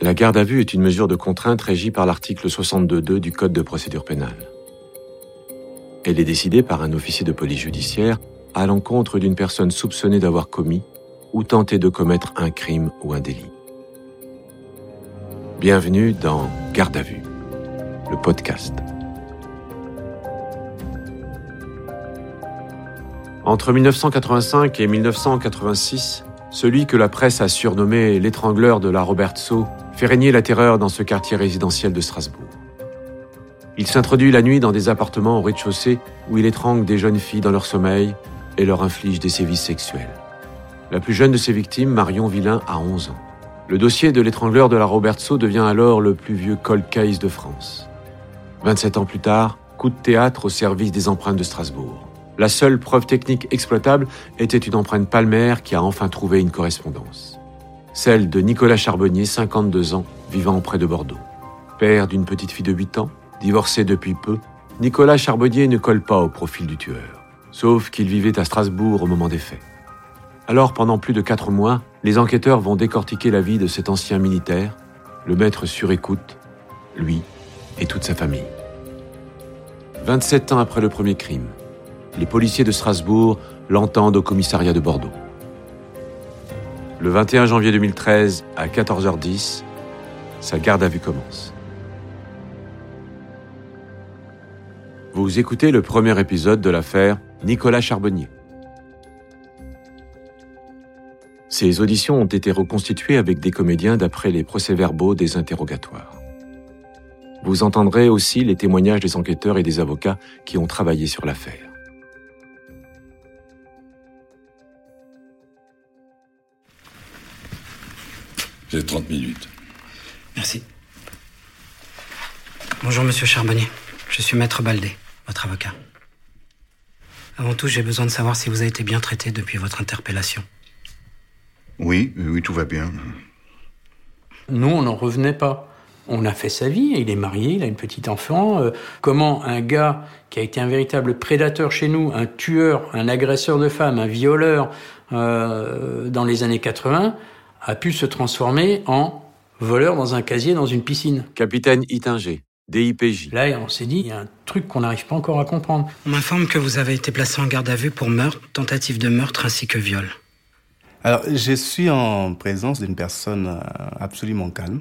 La garde à vue est une mesure de contrainte régie par l'article 62.2 du Code de procédure pénale. Elle est décidée par un officier de police judiciaire à l'encontre d'une personne soupçonnée d'avoir commis ou tenté de commettre un crime ou un délit. Bienvenue dans Garde à vue, le podcast. Entre 1985 et 1986, celui que la presse a surnommé l'étrangleur de la Robertso fait régner la terreur dans ce quartier résidentiel de Strasbourg. Il s'introduit la nuit dans des appartements au rez-de-chaussée où il étrangle des jeunes filles dans leur sommeil et leur inflige des sévices sexuels. La plus jeune de ses victimes, Marion Villain, a 11 ans. Le dossier de l'étrangleur de la Robertso devient alors le plus vieux cold de France. 27 ans plus tard, coup de théâtre au service des empreintes de Strasbourg. La seule preuve technique exploitable était une empreinte palmaire qui a enfin trouvé une correspondance. Celle de Nicolas Charbonnier, 52 ans, vivant près de Bordeaux. Père d'une petite fille de 8 ans, divorcé depuis peu, Nicolas Charbonnier ne colle pas au profil du tueur, sauf qu'il vivait à Strasbourg au moment des faits. Alors, pendant plus de quatre mois, les enquêteurs vont décortiquer la vie de cet ancien militaire, le mettre sur écoute, lui et toute sa famille. 27 ans après le premier crime, les policiers de Strasbourg l'entendent au commissariat de Bordeaux. Le 21 janvier 2013, à 14h10, sa garde à vue commence. Vous écoutez le premier épisode de l'affaire Nicolas Charbonnier. Ces auditions ont été reconstituées avec des comédiens d'après les procès-verbaux des interrogatoires. Vous entendrez aussi les témoignages des enquêteurs et des avocats qui ont travaillé sur l'affaire. J'ai 30 minutes. Merci. Bonjour, monsieur Charbonnier. Je suis maître Baldé, votre avocat. Avant tout, j'ai besoin de savoir si vous avez été bien traité depuis votre interpellation. Oui, oui, tout va bien. Nous, on n'en revenait pas. On a fait sa vie, il est marié, il a une petite enfant. Euh, comment un gars qui a été un véritable prédateur chez nous, un tueur, un agresseur de femmes, un violeur euh, dans les années 80, a pu se transformer en voleur dans un casier dans une piscine Capitaine Itinger, DIPJ. Là, on s'est dit, il y a un truc qu'on n'arrive pas encore à comprendre. On m'informe que vous avez été placé en garde à vue pour meurtre, tentative de meurtre ainsi que viol. Alors, je suis en présence d'une personne euh, absolument calme,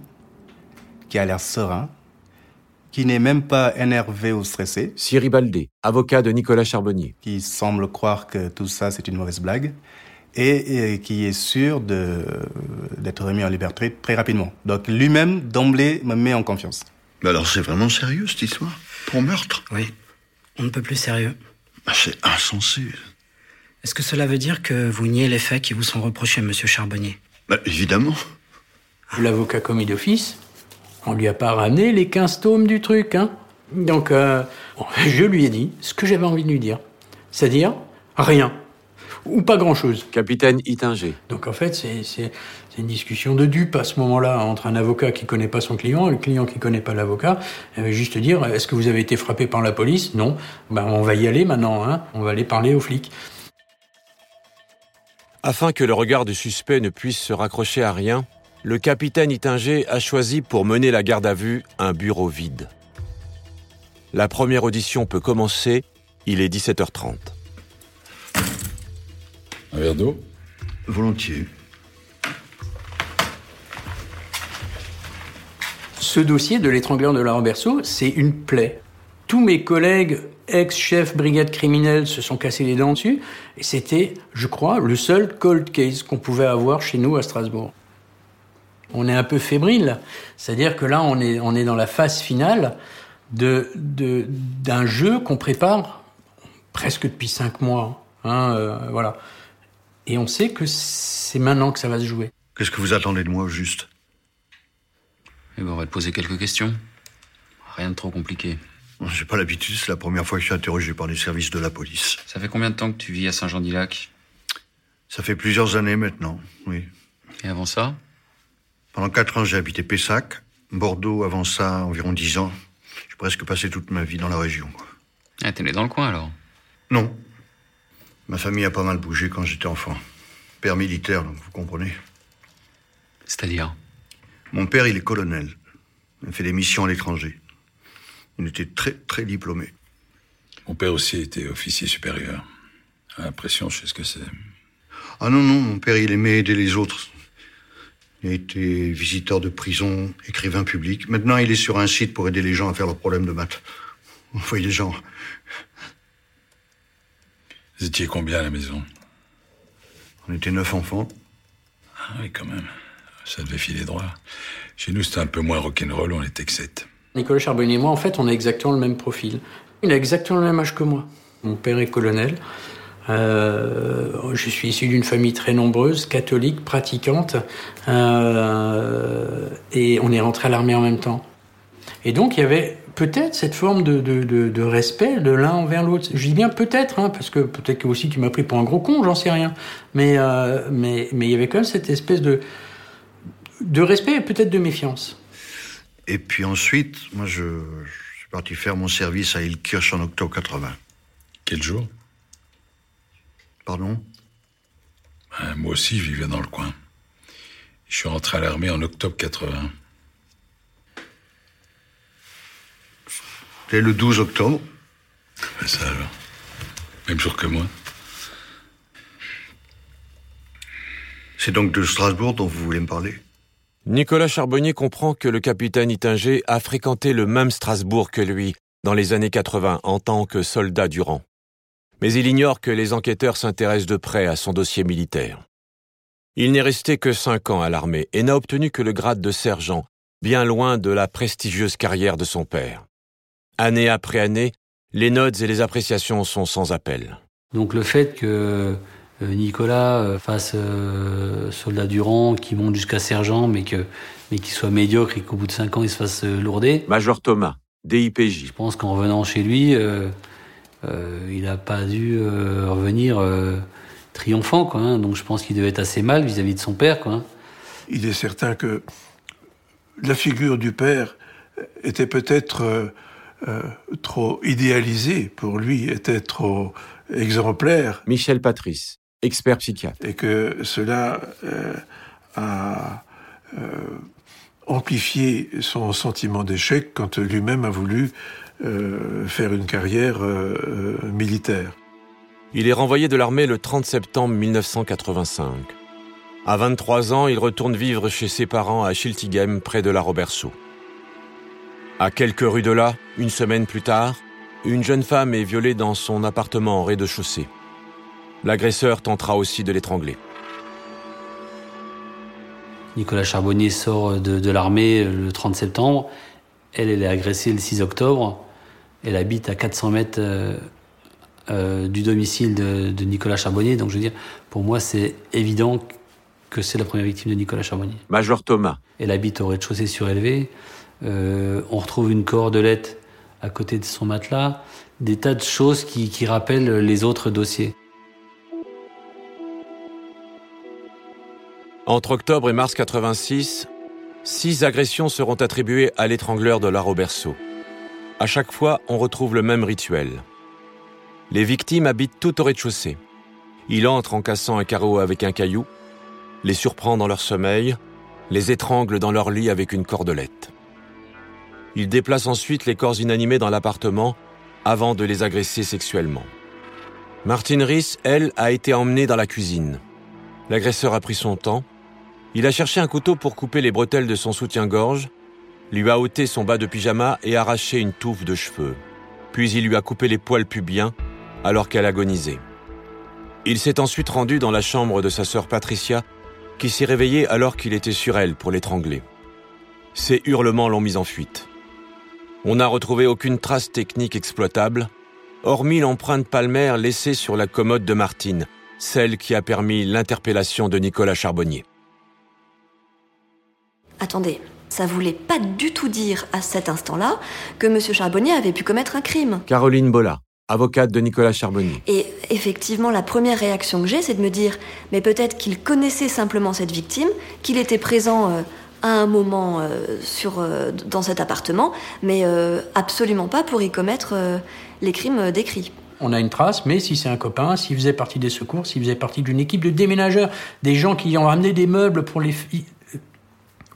qui a l'air serein, qui n'est même pas énervé ou stressé, Siri Baldé, avocat de Nicolas Charbonnier. qui semble croire que tout ça c'est une mauvaise blague, et, et qui est sûr de- d'être remis en liberté très rapidement. Donc lui-même, d'emblée, me met en confiance. Mais alors, c'est vraiment sérieux, cette histoire? Pour meurtre? Oui. On ne peut plus sérieux. Bah, C'est insensé. Est-ce que cela veut dire que vous niez les faits qui vous sont reprochés, monsieur Charbonnier? Bah, évidemment. L'avocat commis d'office, on lui a pas ramené les 15 tomes du truc, hein? Donc, euh, bon, je lui ai dit ce que j'avais envie de lui dire. C'est-à-dire, rien. Ou pas grand-chose. Capitaine Itinger. Donc en fait, c'est une discussion de dupes à ce moment-là entre un avocat qui connaît pas son client et le client qui connaît pas l'avocat. Elle va juste dire est-ce que vous avez été frappé par la police? Non. Ben on va y aller maintenant. Hein. On va aller parler aux flics. Afin que le regard du suspect ne puisse se raccrocher à rien, le capitaine Itinger a choisi pour mener la garde à vue un bureau vide. La première audition peut commencer, il est 17h30. Un verre d'eau Volontiers. Ce dossier de l'étrangleur de la Roberceau, c'est une plaie. Tous mes collègues ex-chefs brigade criminelle se sont cassés les dents dessus, et c'était, je crois, le seul cold case qu'on pouvait avoir chez nous à Strasbourg. On est un peu fébrile, c'est-à-dire que là, on est, on est dans la phase finale de, de, d'un jeu qu'on prépare presque depuis cinq mois. Hein, euh, voilà. Et on sait que c'est maintenant que ça va se jouer. Qu'est-ce que vous attendez de moi, au juste? Eh ben, on va te poser quelques questions. Rien de trop compliqué. J'ai pas l'habitude, c'est la première fois que je suis interrogé par les services de la police. Ça fait combien de temps que tu vis à Saint-Jean-d'Ilac Ça fait plusieurs années maintenant, oui. Et avant ça? Pendant quatre ans, j'ai habité Pessac. Bordeaux, avant ça, environ dix ans. J'ai presque passé toute ma vie dans la région. quoi. Ah, t'es né dans le coin alors? Non. Ma famille a pas mal bougé quand j'étais enfant. Père militaire, donc vous comprenez. C'est-à-dire? Mon père, il est colonel. Il a fait des missions à l'étranger. Il était très, très diplômé. Mon père aussi était officier supérieur. À l'impression, je sais ce que c'est. Ah non, non, mon père, il aimait aider les autres. Il a été visiteur de prison, écrivain public. Maintenant, il est sur un site pour aider les gens à faire leurs problèmes de maths. Vous voyez les gens. Vous étiez combien à la maison? On était neuf enfants. Ah oui, quand même. Ça devait filer droit. Chez nous, c'était un peu moins rock'n'roll, on était que sept. Nicolas Charbonnier et moi, en fait, on a exactement le même profil. Il a exactement le même âge que moi. Mon père est colonel. Euh, je suis issu d'une famille très nombreuse, catholique, pratiquante, euh, et on est rentré à l'armée en même temps. Et donc il y avait peut-être cette forme de, de, de, de respect de l'un envers l'autre. Je dis bien peut-être, hein, parce que peut-être que aussi tu m'as pris pour un gros con, j'en sais rien. Mais, euh, mais, mais il y avait quand même cette espèce de, de respect et peut-être de méfiance. Et puis ensuite, moi, je, je suis parti faire mon service à Ilkirch en octobre 80. Quel jour? Pardon? Ben, Moi aussi, je vivais dans le coin. Je suis rentré à l'armée en octobre 80. C'était le 12 octobre. Ben, ça alors. Même jour que moi. C'est donc de Strasbourg dont vous voulez me parler? Nicolas Charbonnier comprend que le capitaine Itinger a fréquenté le même Strasbourg que lui dans les années 80 en tant que soldat du rang. Mais il ignore que les enquêteurs s'intéressent de près à son dossier militaire. Il n'est resté que cinq ans à l'armée et n'a obtenu que le grade de sergent, bien loin de la prestigieuse carrière de son père. Année après année, les notes et les appréciations sont sans appel. Donc le fait que euh, Nicolas euh, fasse euh, soldat du rang, qui monte jusqu'à sergent, mais que mais qu'il soit médiocre et qu'au bout de cinq ans il se fasse lourder. Major Thomas, DIPJ. Je pense qu'en revenant chez lui, euh, euh, il n'a pas dû euh, revenir euh, triomphant, quoi. hein. Donc je pense qu'il devait être assez mal vis-à-vis de son père, quoi. hein. il est certain que la figure du père était peut-être euh, trop idéalisée pour lui, était trop exemplaire, Michel Patrice, expert psychiatre. et que cela euh, a euh, amplifié son sentiment d'échec quand lui-même a voulu euh, faire une carrière militaire. Il est renvoyé de l'armée le 30 septembre 1985. À 23 ans, il retourne vivre chez ses parents à Schiltigheim, près de la Roberceau. À quelques rues de là, une semaine plus tard, une jeune femme est violée dans son appartement en rez-de-chaussée. L'agresseur tentera aussi de l'étrangler. Nicolas Charbonnier sort de, de l'armée le 30 septembre. Elle, elle est agressée le 6 octobre. Elle habite à 400 mètres euh, euh, du domicile de, de Nicolas Charbonnier. Donc je veux dire, pour moi, c'est évident que c'est la première victime de Nicolas Charbonnier. Major Thomas, Elle habite au rez-de-chaussée surélevé. Euh, on retrouve une cordelette à côté de son matelas. Des tas de choses qui, rappellent les autres dossiers. Entre octobre et mars 86, six agressions seront attribuées à l'étrangleur de la Roberceau. À chaque fois, on retrouve le même rituel. Les victimes habitent tout au rez-de-chaussée. Il entre en cassant un carreau avec un caillou, les surprend dans leur sommeil, les étrangle dans leur lit avec une cordelette. Il déplace ensuite les corps inanimés dans l'appartement avant de les agresser sexuellement. Martine Riss, elle, a été emmenée dans la cuisine. L'agresseur a pris son temps. Il a cherché un couteau pour couper les bretelles de son soutien-gorge, lui a ôté son bas de pyjama et arraché une touffe de cheveux. Puis il lui a coupé les poils pubiens alors qu'elle agonisait. Il s'est ensuite rendu dans la chambre de sa sœur Patricia, qui s'est réveillée alors qu'il était sur elle pour l'étrangler. Ses hurlements l'ont mise en fuite. On n'a retrouvé aucune trace technique exploitable, hormis l'empreinte palmaire laissée sur la commode de Martine, celle qui a permis l'interpellation de Nicolas Charbonnier. Attendez, ça voulait pas du tout dire à cet instant-là que M. Charbonnier avait pu commettre un crime. Caroline Bolla, avocate de Nicolas Charbonnier. Et effectivement, la première réaction que j'ai, c'est de me dire, mais peut-être qu'il connaissait simplement cette victime, qu'il était présent euh, à un moment euh, sur, euh, dans cet appartement, mais euh, absolument pas pour y commettre euh, les crimes décrits. On a une trace, mais si c'est un copain, s'il faisait partie des secours, s'il faisait partie d'une équipe de déménageurs, des gens qui ont ramené des meubles pour les filles.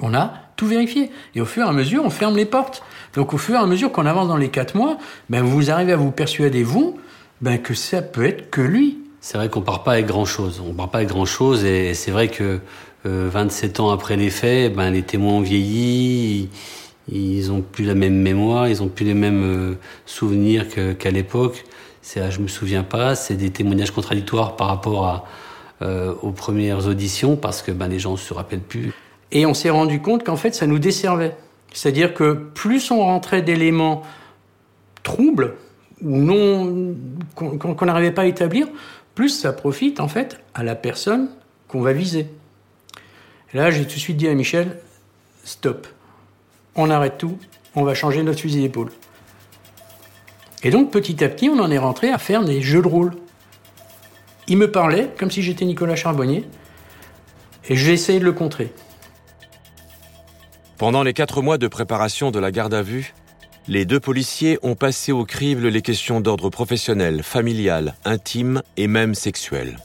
On a tout vérifié. Et au fur et à mesure, on ferme les portes. Donc au fur et à mesure qu'on avance dans les quatre mois, ben, vous arrivez à vous persuader, vous, ben, que ça peut être que lui. C'est vrai qu'on part pas avec grand chose. On part pas avec grand chose et c'est vrai que 27 euh, ans après les faits, ben, les témoins ont vieilli, ils ont plus la même mémoire, ils ont plus les mêmes euh, souvenirs qu'à l'époque. C'est, ah, je me souviens pas, c'est des témoignages contradictoires par rapport euh, aux premières auditions parce que ben, les gens se rappellent plus. Et on s'est rendu compte qu'en fait, ça nous desservait. C'est-à-dire que plus on rentrait d'éléments troubles ou non qu'on n'arrivait pas à établir, plus ça profite en fait à la personne qu'on va viser. Là, j'ai tout de suite dit à Michel, stop, on arrête tout, on va changer notre fusil d'épaule. Et donc petit à petit, on en est rentré à faire des jeux de rôle. Il me parlait comme si j'étais Nicolas Charbonnier, et j'ai essayé de le contrer. Pendant les quatre mois de préparation de la garde à vue, les deux policiers ont passé au crible les questions d'ordre professionnel, familial, intime et même sexuel.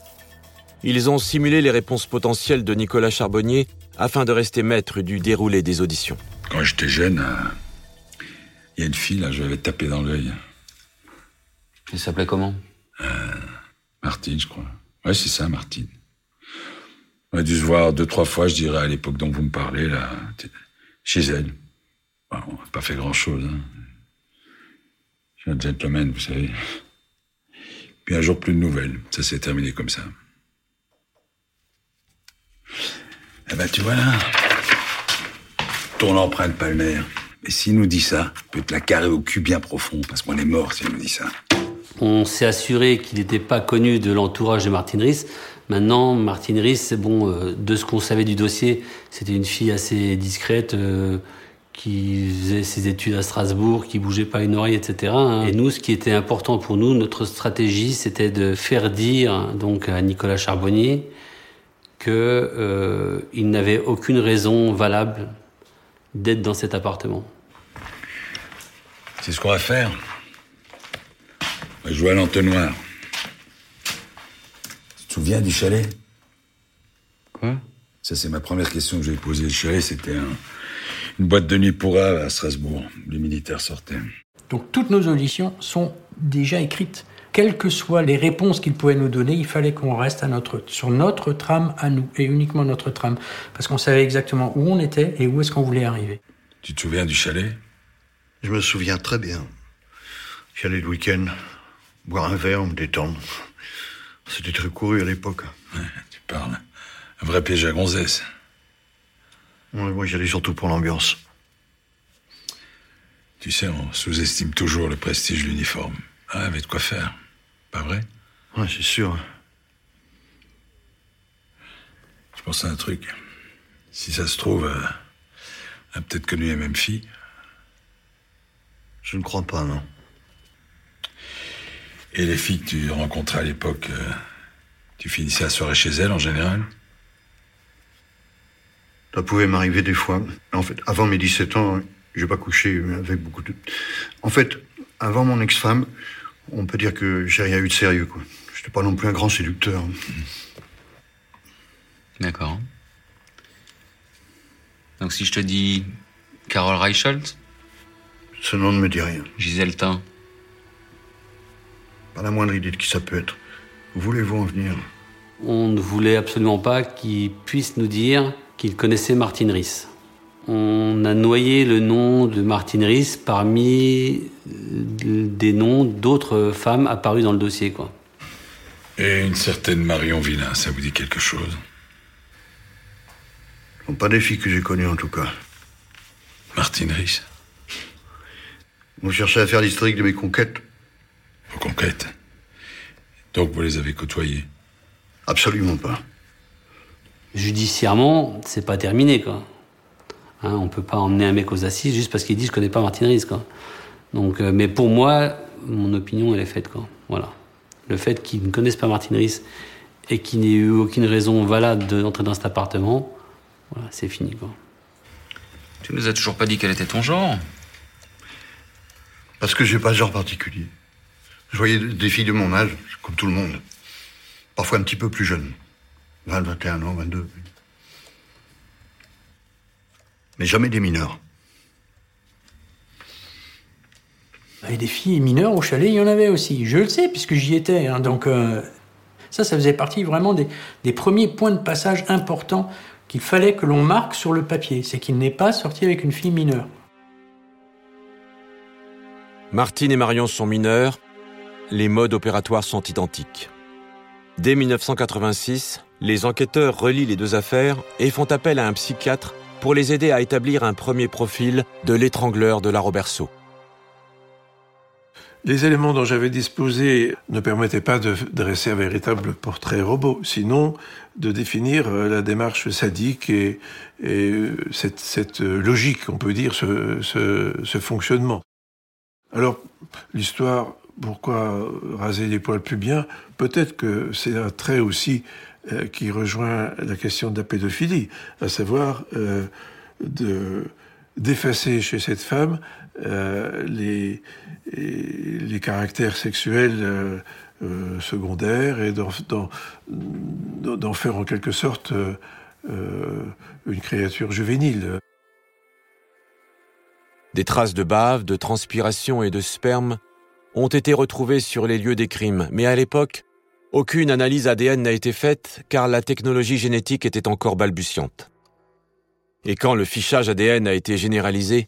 Ils ont simulé les réponses potentielles de Nicolas Charbonnier afin de rester maître du déroulé des auditions. Quand j'étais jeune, euh, il y a une fille, là, je l'avais tapé dans l'œil. Elle s'appelait comment? Euh, Martine, je crois. Ouais, c'est ça, Martine. On a dû se voir deux, trois fois, je dirais, à l'époque dont vous me parlez, là, chez elle. on n'a pas fait grand-chose. Hein. Je suis un gentleman, vous savez. Puis un jour, plus de nouvelles. Ça s'est terminé comme ça. Eh ben, tu vois là, ton empreinte palmaire. Et s'il nous dit ça, peut te la carrer au cul bien profond, parce qu'on est mort s'il nous dit ça. On s'est assuré qu'il n'était pas connu de l'entourage de Martine Riss. Maintenant, Martine Riss, bon, euh, de ce qu'on savait du dossier, c'était une fille assez discrète, euh, qui faisait ses études à Strasbourg, qui bougeait pas une oreille, etc. Hein. Et nous, ce qui était important pour nous, notre stratégie, c'était de faire dire donc à Nicolas Charbonnier qu'il euh, n'avait aucune raison valable d'être dans cet appartement. C'est ce qu'on va faire. On va jouer à l'entonnoir. Tu te souviens du chalet? Quoi? Ça, c'est ma première question que j'ai posée. Le chalet, c'était une boîte de nuit pour à Strasbourg. Les militaires sortaient. Donc toutes nos auditions sont déjà écrites quelles que soient les réponses qu'il pouvait nous donner, il fallait qu'on reste à notre, sur notre trame à nous, et uniquement notre trame, parce qu'on savait exactement où on était et où est-ce qu'on voulait arriver. Tu te souviens du chalet? Je me souviens très bien. J'allais le week-end, boire un verre, me détendre. C'était très couru à l'époque. Ouais, tu parles. Un vrai piège à gonzesse. moi, j'allais surtout pour l'ambiance. Tu sais, on sous-estime toujours le prestige de l'uniforme. Ah, avait de quoi faire? Pas vrai? Ouais, c'est sûr. Je pense à un truc. Si ça se trouve, euh, a peut-être connu les mêmes filles. Je ne crois pas, non. Et les filles que tu rencontrais à l'époque, euh, tu finissais la soirée chez elles en général? Ça pouvait m'arriver des fois. En fait, avant mes 17 ans, j'ai pas couché avec beaucoup de. En fait, avant mon ex-femme, on peut dire que j'ai rien eu de sérieux, quoi. J'étais pas non plus un grand séducteur. D'accord. Donc si je te dis Carole Reichelt? Ce nom ne me dit rien. Gisèle Tain Pas la moindre idée de qui ça peut être. Où voulez-vous en venir? On ne voulait absolument pas qu'il puisse nous dire qu'il connaissait Martine Riss. On a noyé le nom de Martine Riss parmi des noms d'autres femmes apparues dans le dossier, quoi. Et une certaine Marion Villain, ça vous dit quelque chose? Pas des filles que j'ai connues en tout cas. Martine Riss? Vous cherchez à faire l'historique de mes conquêtes? Vos conquêtes? Donc vous les avez côtoyées? Absolument pas. Judiciairement, c'est pas terminé, quoi. Hein, on peut pas emmener un mec aux assises juste parce qu'il dit je connais pas Martine Riss, quoi. Donc, euh, mais pour moi, mon opinion, elle est faite, quoi. Voilà. Le fait qu'ils ne connaissent pas Martine Riss et qu'il n'ait eu aucune raison valable d'entrer dans cet appartement, voilà, c'est fini, quoi. Tu nous as toujours pas dit quel était ton genre Parce que j'ai pas de genre particulier. Je voyais des filles de mon âge, comme tout le monde. Parfois un petit peu plus jeunes. 20, 21 ans, 22. Mais jamais des mineurs. Et des filles mineures au chalet, il y en avait aussi. Je le sais, puisque j'y étais. hein. donc, euh, ça, ça faisait partie vraiment des, des premiers points de passage importants qu'il fallait que l'on marque sur le papier. C'est qu'il n'est pas sorti avec une fille mineure. Martine et Marion sont mineurs, les modes opératoires sont identiques. Dès 1986, les enquêteurs relient les deux affaires et font appel à un psychiatre pour les aider à établir un premier profil de l'étrangleur de la Roberceau. Les éléments dont j'avais disposé ne permettaient pas de dresser un véritable portrait robot, sinon de définir euh, la démarche sadique et, euh, cette, cette logique, on peut dire, ce, fonctionnement. Alors, l'histoire, pourquoi raser les poils pubiens Peut-être que c'est un trait aussi euh, qui rejoint la question de la pédophilie, à savoir euh, de d'effacer chez cette femme euh, les, caractères sexuels secondaires et d'en, faire en quelque sorte une créature juvénile. Des traces de bave, de transpiration et de sperme ont été retrouvées sur les lieux des crimes, mais à l'époque, aucune analyse ADN n'a été faite car la technologie génétique était encore balbutiante. Et quand le fichage ADN a été généralisé,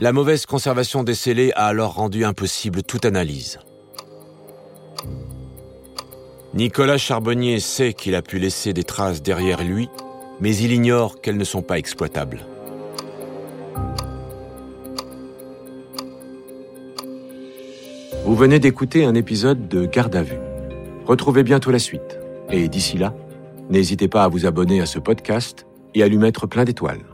la mauvaise conservation des scellés a alors rendu impossible toute analyse. Nicolas Charbonnier sait qu'il a pu laisser des traces derrière lui, mais il ignore qu'elles ne sont pas exploitables. Vous venez d'écouter un épisode de Garde à vue. Retrouvez bientôt la suite. Et d'ici là, n'hésitez pas à vous abonner à ce podcast et à lui mettre plein d'étoiles.